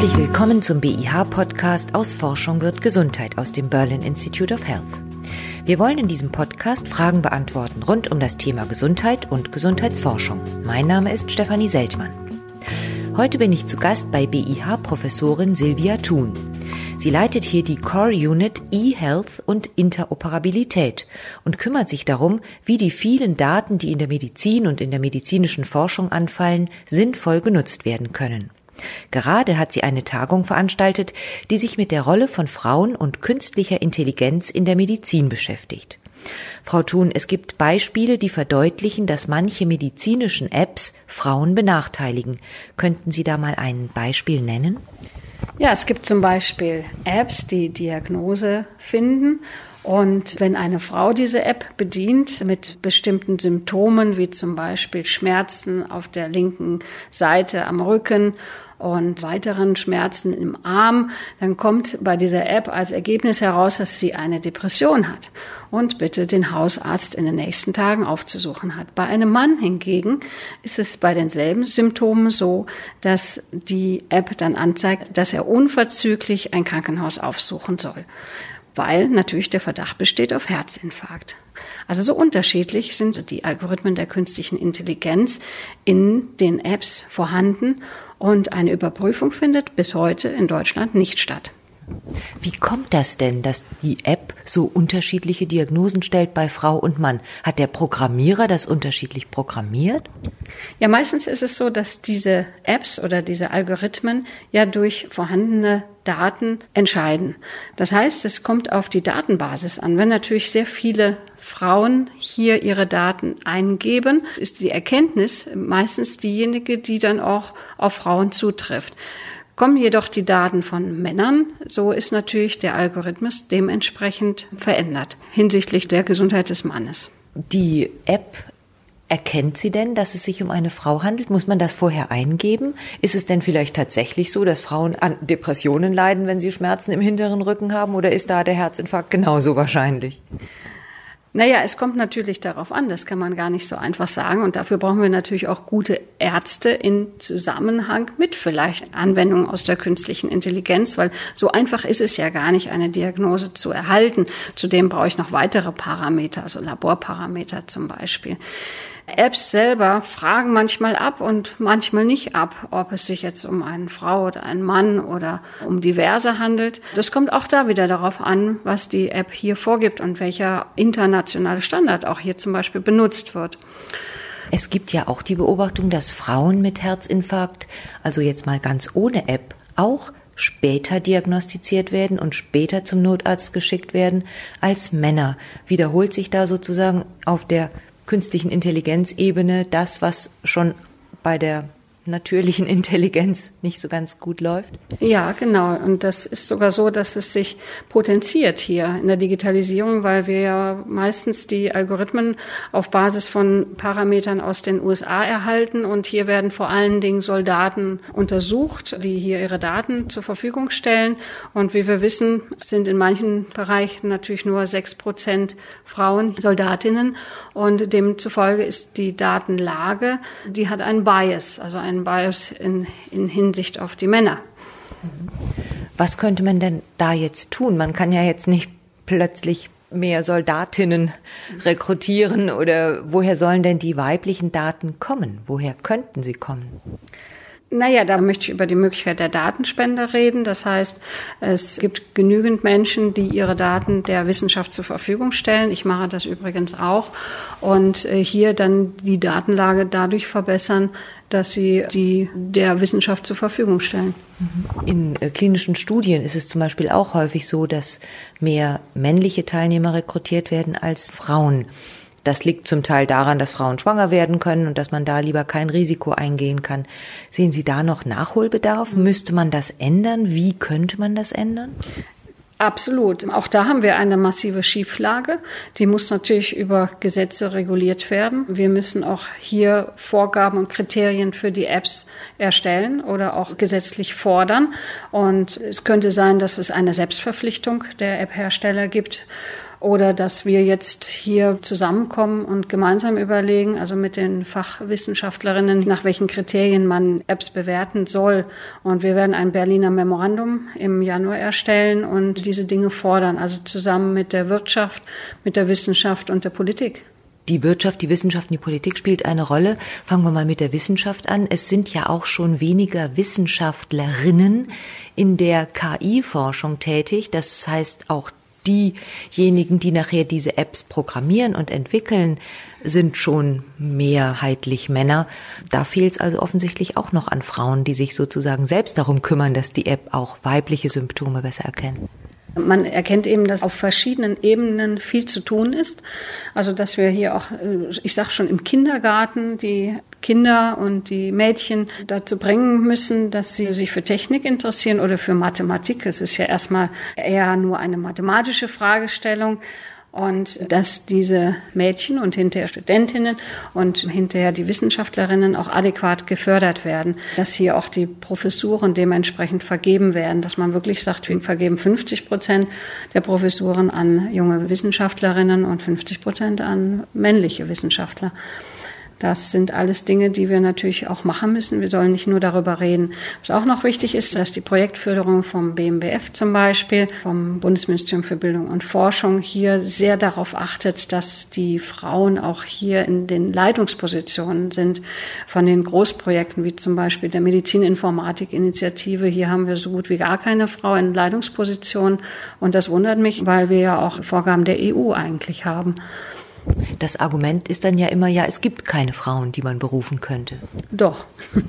Herzlich willkommen zum BIH-Podcast aus Forschung wird Gesundheit aus dem Berlin Institute of Health. Wir wollen in diesem Podcast Fragen beantworten rund um das Thema Gesundheit und Gesundheitsforschung. Mein Name ist Stefanie Seltmann. Heute bin ich zu Gast bei BIH-Professorin Silvia Thun. Sie leitet hier die Core Unit E-Health und Interoperabilität und kümmert sich darum, wie die vielen Daten, die in der Medizin und in der medizinischen Forschung anfallen, sinnvoll genutzt werden können. Gerade hat sie eine Tagung veranstaltet, die sich mit der Rolle von Frauen und künstlicher Intelligenz in der Medizin beschäftigt. Frau Thun, es gibt Beispiele, die verdeutlichen, dass manche medizinischen Apps Frauen benachteiligen. Könnten Sie da mal ein Beispiel nennen? Ja, es gibt zum Beispiel Apps, die Diagnose finden. Und wenn eine Frau diese App bedient mit bestimmten Symptomen, wie zum Beispiel Schmerzen auf der linken Seite am Rücken und weiteren Schmerzen im Arm, dann kommt bei dieser App als Ergebnis heraus, dass sie eine Depression hat und bitte den Hausarzt in den nächsten Tagen aufzusuchen hat. Bei einem Mann hingegen ist es bei denselben Symptomen so, dass die App dann anzeigt, dass er unverzüglich ein Krankenhaus aufsuchen soll, weil natürlich der Verdacht besteht auf Herzinfarkt. Also so unterschiedlich sind die Algorithmen der künstlichen Intelligenz in den Apps vorhanden und eine Überprüfung findet bis heute in Deutschland nicht statt. Wie kommt das denn, dass die App so unterschiedliche Diagnosen stellt bei Frau und Mann? Hat der Programmierer das unterschiedlich programmiert? Ja, meistens ist es so, dass diese Apps oder diese Algorithmen ja durch vorhandene Daten entscheiden. Das heißt, es kommt auf die Datenbasis an. Wenn natürlich sehr viele Frauen hier ihre Daten eingeben, ist die Erkenntnis meistens diejenige, die dann auch auf Frauen zutrifft. Kommen jedoch die Daten von Männern, so ist natürlich der Algorithmus dementsprechend verändert hinsichtlich der Gesundheit des Mannes. Die App Erkennt sie denn, dass es sich um eine Frau handelt? Muss man das vorher eingeben? Ist es denn vielleicht tatsächlich so, dass Frauen an Depressionen leiden, wenn sie Schmerzen im hinteren Rücken haben? Oder ist da der Herzinfarkt genauso wahrscheinlich? Naja, es kommt natürlich darauf an, das kann man gar nicht so einfach sagen. Und dafür brauchen wir natürlich auch gute Ärzte in Zusammenhang mit vielleicht Anwendungen aus der künstlichen Intelligenz, weil so einfach ist es ja gar nicht, eine Diagnose zu erhalten. Zudem brauche ich noch weitere Parameter, also Laborparameter zum Beispiel. Apps selber fragen manchmal ab und manchmal nicht ab, ob es sich jetzt um eine Frau oder einen Mann oder um diverse handelt. Das kommt auch da wieder darauf an, was die App hier vorgibt und welcher internationale Standard auch hier zum Beispiel benutzt wird. Es gibt ja auch die Beobachtung, dass Frauen mit Herzinfarkt, also jetzt mal ganz ohne App, auch später diagnostiziert werden und später zum Notarzt geschickt werden als Männer. Wiederholt sich da sozusagen auf der künstlichen Intelligenzebene das, was schon bei der natürlichen Intelligenz nicht so ganz gut läuft? Ja, genau. Und das ist sogar so, dass es sich potenziert hier in der Digitalisierung, weil wir ja meistens die Algorithmen auf Basis von Parametern aus den USA erhalten. Und hier werden vor allen Dingen Soldaten untersucht, die hier ihre Daten zur Verfügung stellen. Und wie wir wissen, sind in manchen Bereichen natürlich nur sechs Prozent Frauen Soldatinnen. Und demzufolge ist die Datenlage, die hat einen Bias, also einen einen Bias in, in Hinsicht auf die Männer. Was könnte man denn da jetzt tun? Man kann ja jetzt nicht plötzlich mehr Soldatinnen rekrutieren oder woher sollen denn die weiblichen Daten kommen? Woher könnten sie kommen? Naja, da möchte ich über die Möglichkeit der Datenspende reden. Das heißt, es gibt genügend Menschen, die ihre Daten der Wissenschaft zur Verfügung stellen. Ich mache das übrigens auch. Und äh, hier dann die Datenlage dadurch verbessern, dass sie die der Wissenschaft zur Verfügung stellen. In äh, klinischen Studien ist es zum Beispiel auch häufig so, dass mehr männliche Teilnehmer rekrutiert werden als Frauen. Das liegt zum Teil daran, dass Frauen schwanger werden können und dass man da lieber kein Risiko eingehen kann. Sehen Sie da noch Nachholbedarf? Müsste man das ändern? Wie könnte man das ändern? Absolut. Auch da haben wir eine massive Schieflage. Die muss natürlich über Gesetze reguliert werden. Wir müssen auch hier Vorgaben und Kriterien für die Apps erstellen oder auch gesetzlich fordern. Und es könnte sein, dass es eine Selbstverpflichtung der App-Hersteller gibt oder dass wir jetzt hier zusammenkommen und gemeinsam überlegen, also mit den Fachwissenschaftlerinnen, nach welchen Kriterien man Apps bewerten soll. Und wir werden ein Berliner Memorandum im Januar erstellen und diese Dinge fordern, also zusammen mit der Wirtschaft, mit der Wissenschaft und der Politik. Die Wirtschaft, die Wissenschaft und die Politik spielt eine Rolle. Fangen wir mal mit der Wissenschaft an. Es sind ja auch schon weniger Wissenschaftlerinnen in der KI-Forschung tätig. Das heißt, auch diejenigen, die nachher diese Apps programmieren und entwickeln, sind schon mehrheitlich Männer. Da fehlt es also offensichtlich auch noch an Frauen, die sich sozusagen selbst darum kümmern, dass die App auch weibliche Symptome besser erkennt. Man erkennt eben, dass auf verschiedenen Ebenen viel zu tun ist. Also dass wir hier auch, äh, ich sage schon im Kindergarten, die Kinder und die Mädchen dazu bringen müssen, dass sie sich für Technik interessieren oder für Mathematik. Es ist ja erstmal eher nur eine mathematische Fragestellung und dass diese Mädchen und hinterher Studentinnen und hinterher die Wissenschaftlerinnen auch adäquat gefördert werden, dass hier auch die Professuren dementsprechend vergeben werden, dass man wirklich sagt, wir vergeben 50 Prozent der Professuren an junge Wissenschaftlerinnen und 50 Prozent an männliche Wissenschaftler. Das sind alles Dinge, die wir natürlich auch machen müssen. Wir sollen nicht nur darüber reden. Was auch noch wichtig ist, dass die Projektförderung vom BMBF zum Beispiel, vom Bundesministerium für Bildung und Forschung hier sehr darauf achtet, dass die Frauen auch hier in den Leitungspositionen sind von den Großprojekten, wie zum Beispiel der Medizininformatik-Initiative. Hier haben wir so gut wie gar keine Frau in Leitungspositionen. Und das wundert mich, weil wir ja auch Vorgaben der EU eigentlich haben. Das Argument ist dann ja immer, ja, es gibt keine Frauen, die man berufen könnte. Doch.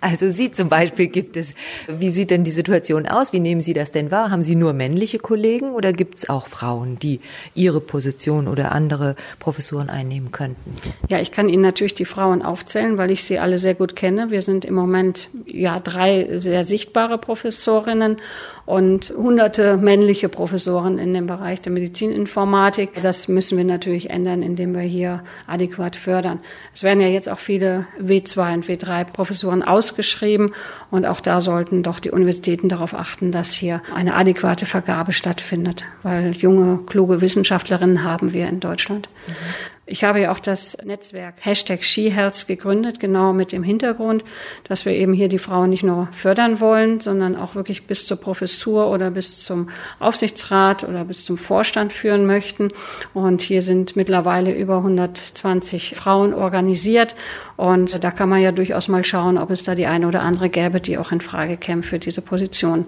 Also Sie zum Beispiel gibt es. Wie sieht denn die Situation aus? Wie nehmen Sie das denn wahr? Haben Sie nur männliche Kollegen oder gibt es auch Frauen, die Ihre Position oder andere Professuren einnehmen könnten? Ja, ich kann Ihnen natürlich die Frauen aufzählen, weil ich sie alle sehr gut kenne. Wir sind im Moment ja drei sehr sichtbare Professorinnen und hunderte männliche Professoren in dem Bereich der Medizininformatik. Das müssen wir natürlich ändern, indem wir hier adäquat fördern. Es werden ja jetzt auch viele W2 und W3 Professoren ausgeschrieben und auch da sollten doch die Universitäten darauf achten, dass hier eine adäquate Vergabe stattfindet, weil junge, kluge Wissenschaftlerinnen haben wir in Deutschland. Mhm. Ich habe ja auch das Netzwerk Hashtag SheHealth gegründet, genau mit dem Hintergrund, dass wir eben hier die Frauen nicht nur fördern wollen, sondern auch wirklich bis zur Professur oder bis zum Aufsichtsrat oder bis zum Vorstand führen möchten. Und hier sind mittlerweile über 120 Frauen organisiert. Und da kann man ja durchaus mal schauen, ob es da die eine oder andere gäbe, die auch in Frage käme für diese Position.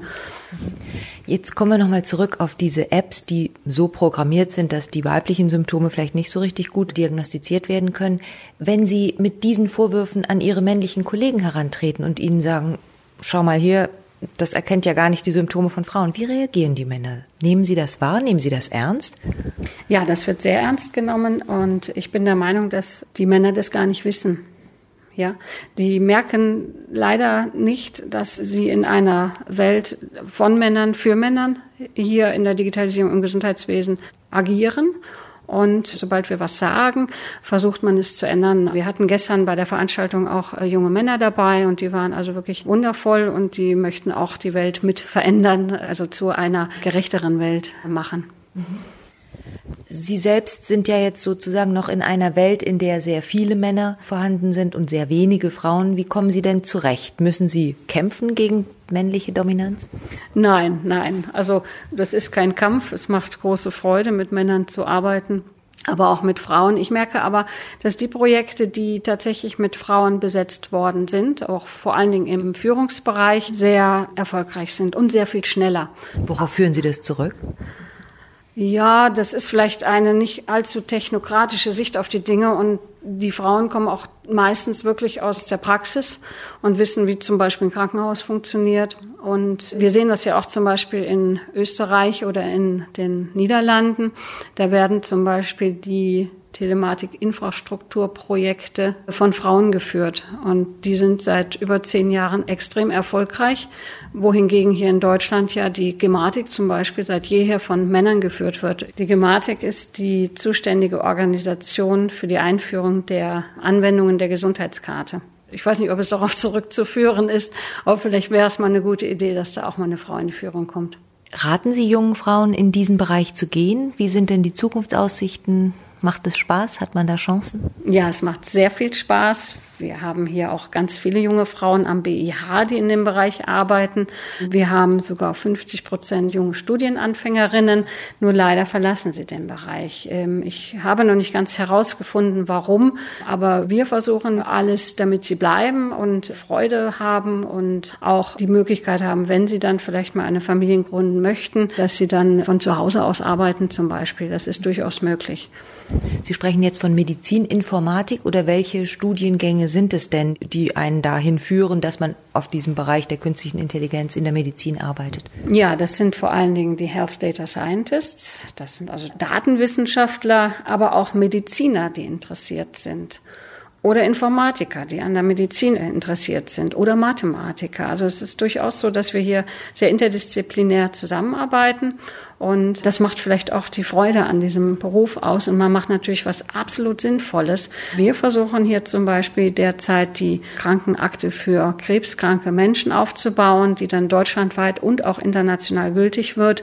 Jetzt kommen wir nochmal zurück auf diese Apps, die so programmiert sind, dass die weiblichen Symptome vielleicht nicht so richtig gut diagnostiziert werden können. Wenn Sie mit diesen Vorwürfen an Ihre männlichen Kollegen herantreten und ihnen sagen, schau mal hier, das erkennt ja gar nicht die Symptome von Frauen. Wie reagieren die Männer? Nehmen Sie das wahr? Nehmen Sie das ernst? Ja, das wird sehr ernst genommen und ich bin der Meinung, dass die Männer das gar nicht wissen. Ja, die merken leider nicht, dass sie in einer Welt von Männern für Männern hier in der Digitalisierung im Gesundheitswesen agieren. Und sobald wir was sagen, versucht man es zu ändern. Wir hatten gestern bei der Veranstaltung auch äh, junge Männer dabei und die waren also wirklich wundervoll und die möchten auch die Welt mit verändern, also zu einer gerechteren Welt machen. Mhm. Sie selbst sind ja jetzt sozusagen noch in einer Welt, in der sehr viele Männer vorhanden sind und sehr wenige Frauen. Wie kommen Sie denn zurecht? Müssen Sie kämpfen gegen männliche Dominanz? Nein, nein. Also das ist kein Kampf. Es macht große Freude, mit Männern zu arbeiten aber auch mit Frauen. Ich merke aber, dass die Projekte, die tatsächlich mit Frauen besetzt worden sind, auch vor allen Dingen im Führungsbereich, sehr erfolgreich sind und sehr viel schneller. Worauf führen Sie das zurück? Ja, das ist vielleicht eine nicht allzu technokratische Sicht auf die Dinge und die Frauen kommen auch meistens wirklich aus der Praxis und wissen, wie zum Beispiel ein Krankenhaus funktioniert. Und wir sehen das ja auch zum Beispiel in Österreich oder in den Niederlanden. Da werden zum Beispiel die Telematik-Infrastrukturprojekte von Frauen geführt. Und die sind seit über zehn Jahren extrem erfolgreich, wohingegen hier in Deutschland ja die Gematik zum Beispiel seit jeher von Männern geführt wird. Die Gematik ist die zuständige Organisation für die Einführung der Anwendungen der Gesundheitskarte. Ich weiß nicht, ob es darauf zurückzuführen ist, aber vielleicht wäre es mal eine gute Idee, dass da auch mal eine Frau in die Führung kommt. Raten Sie jungen Frauen, in diesen Bereich zu gehen? Wie sind denn die Zukunftsaussichten? Macht es Spaß? Hat man da Chancen? Ja, es macht sehr viel Spaß. Wir haben hier auch ganz viele junge Frauen am BIH, die in dem Bereich arbeiten. Wir haben sogar 50 Prozent junge Studienanfängerinnen. Nur leider verlassen sie den Bereich. Ähm, ich habe noch nicht ganz herausgefunden, warum, aber wir versuchen alles, damit sie bleiben und Freude haben und auch die Möglichkeit haben, wenn sie dann vielleicht mal eine Familie gründen möchten, dass sie dann von zu Hause aus arbeiten zum Beispiel. Das ist durchaus möglich. Sie sprechen jetzt von Medizininformatik oder welche Studiengänge sind es denn, die einen dahin führen, dass man auf diesem Bereich der künstlichen Intelligenz in der Medizin arbeitet? Ja, das sind vor allen Dingen die Health Data Scientists, das sind also Datenwissenschaftler, aber auch Mediziner, die interessiert sind oder Informatiker, die an der Medizin interessiert sind oder Mathematiker. Also es ist durchaus so, dass wir hier sehr interdisziplinär zusammenarbeiten und das macht vielleicht auch die Freude an diesem Beruf aus. Und man macht natürlich was absolut Sinnvolles. Wir versuchen hier zum Beispiel derzeit die Krankenakte für krebskranke Menschen aufzubauen, die dann deutschlandweit und auch international gültig wird.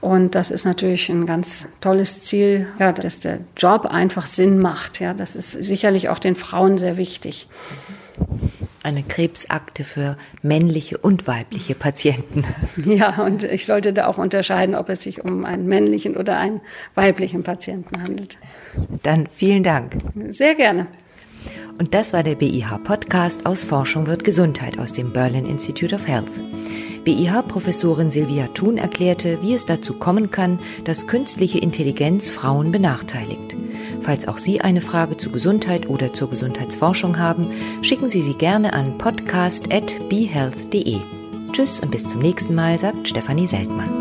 Und das ist natürlich ein ganz tolles Ziel, ja, dass der Job einfach Sinn macht. Ja, das ist sicherlich auch den Frauen sehr wichtig eine Krebsakte für männliche und weibliche Patienten. Ja, und ich sollte da auch unterscheiden, ob es sich um einen männlichen oder einen weiblichen Patienten handelt. Dann vielen Dank. Sehr gerne. Und das war der BIH-Podcast aus Forschung wird Gesundheit aus dem Berlin Institute of Health. BIH-Professorin Silvia Thun erklärte, wie es dazu kommen kann, dass künstliche Intelligenz Frauen benachteiligt. Falls auch Sie eine Frage zu Gesundheit oder zur Gesundheitsforschung haben, schicken Sie sie gerne an podcast.behealth.de. Tschüss und bis zum nächsten Mal, sagt Stefanie Seltmann.